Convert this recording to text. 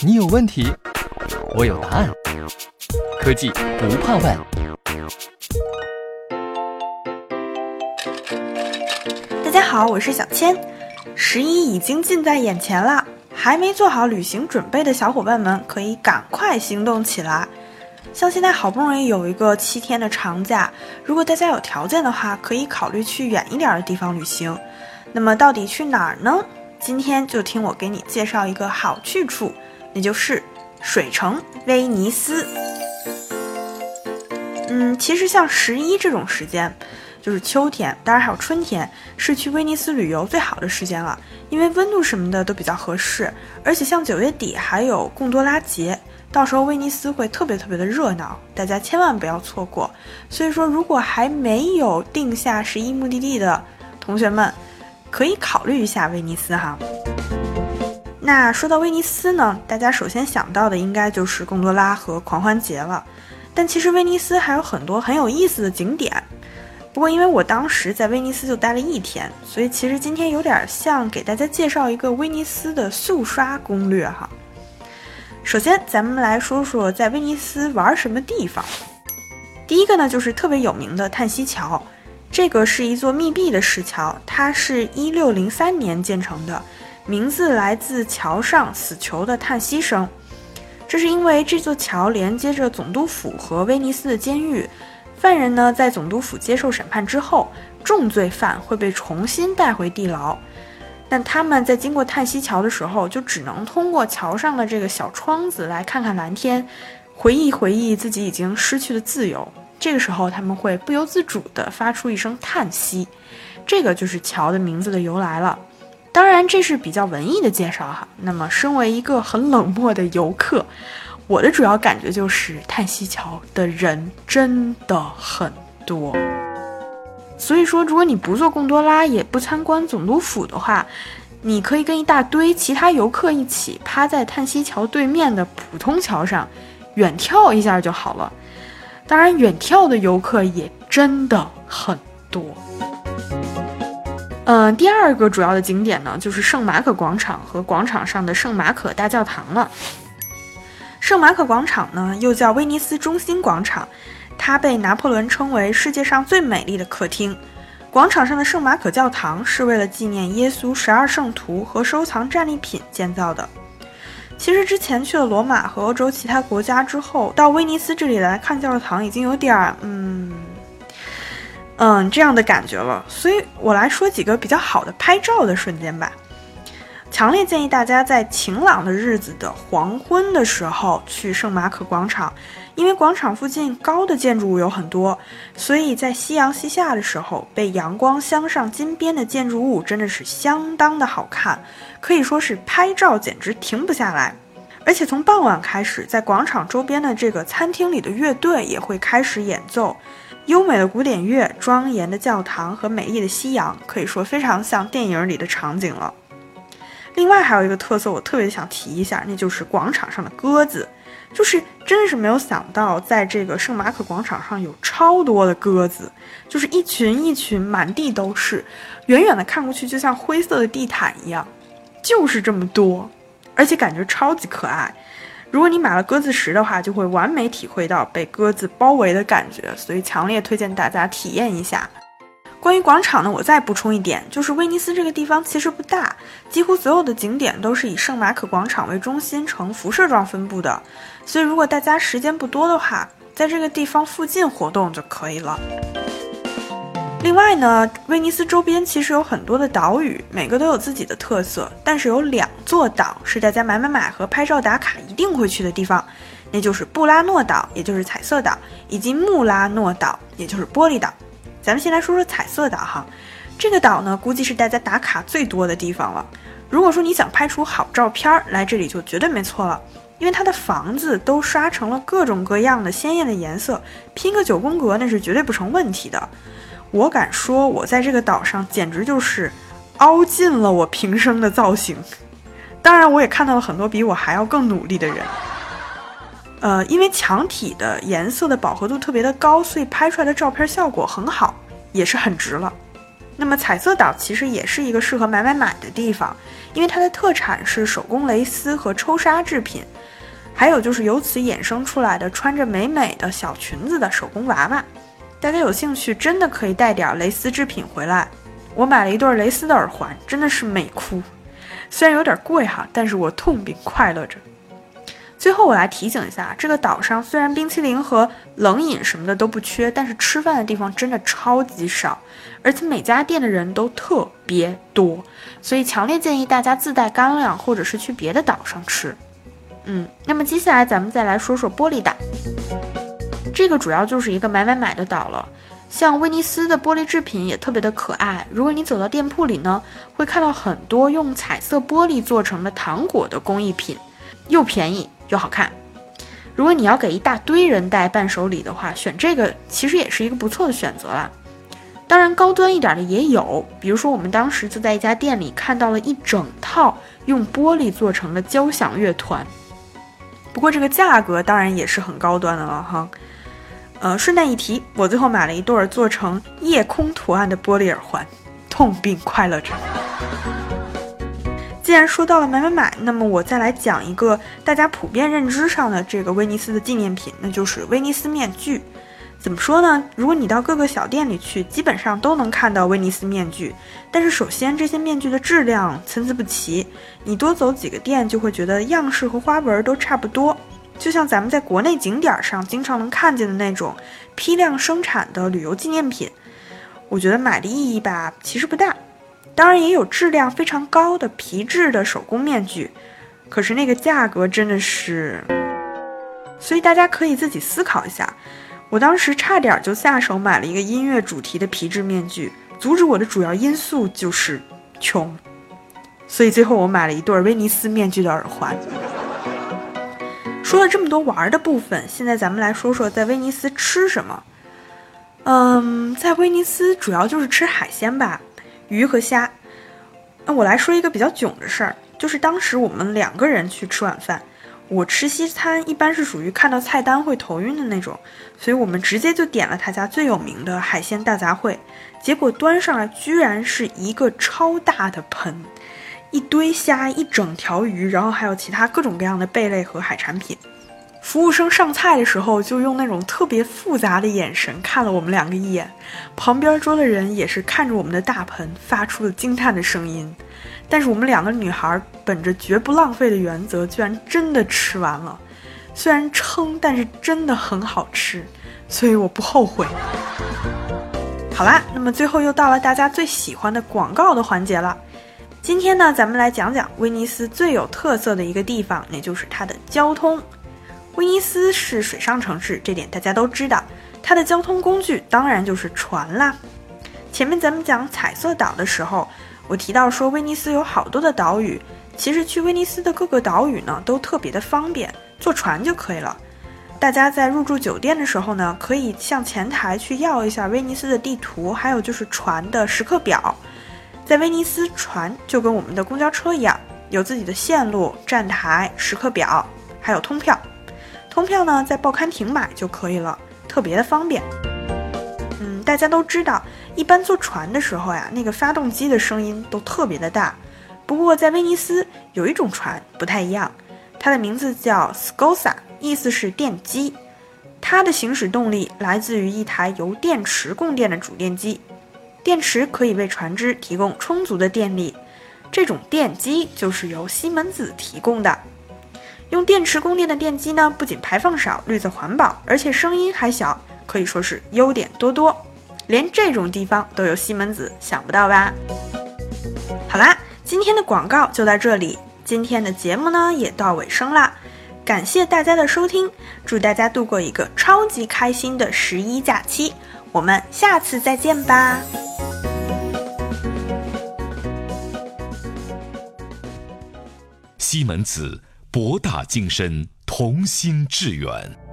你有问题，我有答案。科技不怕问。大家好，我是小千。十一已经近在眼前了，还没做好旅行准备的小伙伴们，可以赶快行动起来。像现在好不容易有一个七天的长假，如果大家有条件的话，可以考虑去远一点的地方旅行。那么到底去哪儿呢？今天就听我给你介绍一个好去处。那就是水城威尼斯。嗯，其实像十一这种时间，就是秋天，当然还有春天，是去威尼斯旅游最好的时间了，因为温度什么的都比较合适。而且像九月底还有贡多拉节，到时候威尼斯会特别特别的热闹，大家千万不要错过。所以说，如果还没有定下十一目的地的同学们，可以考虑一下威尼斯哈。那说到威尼斯呢，大家首先想到的应该就是贡多拉和狂欢节了。但其实威尼斯还有很多很有意思的景点。不过因为我当时在威尼斯就待了一天，所以其实今天有点像给大家介绍一个威尼斯的速刷攻略哈。首先咱们来说说在威尼斯玩什么地方。第一个呢就是特别有名的叹息桥，这个是一座密闭的石桥，它是一六零三年建成的。名字来自桥上死囚的叹息声，这是因为这座桥连接着总督府和威尼斯的监狱。犯人呢，在总督府接受审判之后，重罪犯会被重新带回地牢。但他们在经过叹息桥的时候，就只能通过桥上的这个小窗子来看看蓝天，回忆回忆自己已经失去的自由。这个时候，他们会不由自主地发出一声叹息，这个就是桥的名字的由来了。当然，这是比较文艺的介绍哈。那么，身为一个很冷漠的游客，我的主要感觉就是叹息桥的人真的很多。所以说，如果你不坐贡多拉，也不参观总督府的话，你可以跟一大堆其他游客一起趴在叹息桥对面的普通桥上远眺一下就好了。当然，远眺的游客也真的很多。嗯，第二个主要的景点呢，就是圣马可广场和广场上的圣马可大教堂了。圣马可广场呢，又叫威尼斯中心广场，它被拿破仑称为世界上最美丽的客厅。广场上的圣马可教堂是为了纪念耶稣十二圣徒和收藏战利品建造的。其实之前去了罗马和欧洲其他国家之后，到威尼斯这里来看教堂，已经有点儿嗯。嗯，这样的感觉了，所以我来说几个比较好的拍照的瞬间吧。强烈建议大家在晴朗的日子的黄昏的时候去圣马可广场，因为广场附近高的建筑物有很多，所以在夕阳西下的时候，被阳光镶上金边的建筑物真的是相当的好看，可以说是拍照简直停不下来。而且从傍晚开始，在广场周边的这个餐厅里的乐队也会开始演奏。优美的古典乐、庄严的教堂和美丽的夕阳，可以说非常像电影里的场景了。另外还有一个特色，我特别想提一下，那就是广场上的鸽子，就是真的是没有想到，在这个圣马可广场上有超多的鸽子，就是一群一群，满地都是，远远的看过去就像灰色的地毯一样，就是这么多，而且感觉超级可爱。如果你买了鸽子食的话，就会完美体会到被鸽子包围的感觉，所以强烈推荐大家体验一下。关于广场呢，我再补充一点，就是威尼斯这个地方其实不大，几乎所有的景点都是以圣马可广场为中心呈辐射状分布的，所以如果大家时间不多的话，在这个地方附近活动就可以了。另外呢，威尼斯周边其实有很多的岛屿，每个都有自己的特色。但是有两座岛是大家买买买和拍照打卡一定会去的地方，那就是布拉诺岛，也就是彩色岛，以及穆拉诺岛，也就是玻璃岛。咱们先来说说彩色岛哈，这个岛呢，估计是大家打卡最多的地方了。如果说你想拍出好照片儿，来这里就绝对没错了，因为它的房子都刷成了各种各样的鲜艳的颜色，拼个九宫格那是绝对不成问题的。我敢说，我在这个岛上简直就是凹尽了我平生的造型。当然，我也看到了很多比我还要更努力的人。呃，因为墙体的颜色的饱和度特别的高，所以拍出来的照片效果很好，也是很值了。那么彩色岛其实也是一个适合买买买的地方，因为它的特产是手工蕾丝和抽纱制品，还有就是由此衍生出来的穿着美美的小裙子的手工娃娃。大家有兴趣真的可以带点蕾丝制品回来。我买了一对蕾丝的耳环，真的是美哭。虽然有点贵哈，但是我痛并快乐着。最后我来提醒一下，这个岛上虽然冰淇淋和冷饮什么的都不缺，但是吃饭的地方真的超级少，而且每家店的人都特别多，所以强烈建议大家自带干粮，或者是去别的岛上吃。嗯，那么接下来咱们再来说说玻璃岛，这个主要就是一个买买买的岛了。像威尼斯的玻璃制品也特别的可爱，如果你走到店铺里呢，会看到很多用彩色玻璃做成的糖果的工艺品，又便宜。又好看。如果你要给一大堆人带伴手礼的话，选这个其实也是一个不错的选择啦。当然，高端一点的也有，比如说我们当时就在一家店里看到了一整套用玻璃做成的交响乐团。不过这个价格当然也是很高端的了哈。呃，顺带一提，我最后买了一对做成夜空图案的玻璃耳环，痛并快乐着。既然说到了买买买，那么我再来讲一个大家普遍认知上的这个威尼斯的纪念品，那就是威尼斯面具。怎么说呢？如果你到各个小店里去，基本上都能看到威尼斯面具。但是首先这些面具的质量参差不齐，你多走几个店就会觉得样式和花纹都差不多，就像咱们在国内景点上经常能看见的那种批量生产的旅游纪念品。我觉得买的意义吧，其实不大。当然也有质量非常高的皮质的手工面具，可是那个价格真的是，所以大家可以自己思考一下。我当时差点就下手买了一个音乐主题的皮质面具，阻止我的主要因素就是穷，所以最后我买了一对威尼斯面具的耳环。说了这么多玩的部分，现在咱们来说说在威尼斯吃什么。嗯，在威尼斯主要就是吃海鲜吧。鱼和虾，那我来说一个比较囧的事儿，就是当时我们两个人去吃晚饭，我吃西餐一般是属于看到菜单会头晕的那种，所以我们直接就点了他家最有名的海鲜大杂烩，结果端上来居然是一个超大的盆，一堆虾，一整条鱼，然后还有其他各种各样的贝类和海产品。服务生上菜的时候，就用那种特别复杂的眼神看了我们两个一眼，旁边桌的人也是看着我们的大盆，发出了惊叹的声音。但是我们两个女孩本着绝不浪费的原则，居然真的吃完了。虽然撑，但是真的很好吃，所以我不后悔。好啦，那么最后又到了大家最喜欢的广告的环节了。今天呢，咱们来讲讲威尼斯最有特色的一个地方，也就是它的交通。威尼斯是水上城市，这点大家都知道。它的交通工具当然就是船啦。前面咱们讲彩色岛的时候，我提到说威尼斯有好多的岛屿，其实去威尼斯的各个岛屿呢都特别的方便，坐船就可以了。大家在入住酒店的时候呢，可以向前台去要一下威尼斯的地图，还有就是船的时刻表。在威尼斯，船就跟我们的公交车一样，有自己的线路、站台、时刻表，还有通票。通票呢，在报刊亭买就可以了，特别的方便。嗯，大家都知道，一般坐船的时候呀，那个发动机的声音都特别的大。不过在威尼斯有一种船不太一样，它的名字叫 Scosa，意思是电机。它的行驶动力来自于一台由电池供电的主电机，电池可以为船只提供充足的电力。这种电机就是由西门子提供的。用电池供电的电机呢，不仅排放少、绿色环保，而且声音还小，可以说是优点多多。连这种地方都有西门子，想不到吧？好啦，今天的广告就到这里，今天的节目呢也到尾声啦。感谢大家的收听，祝大家度过一个超级开心的十一假期，我们下次再见吧。西门子。博大精深，同心致远。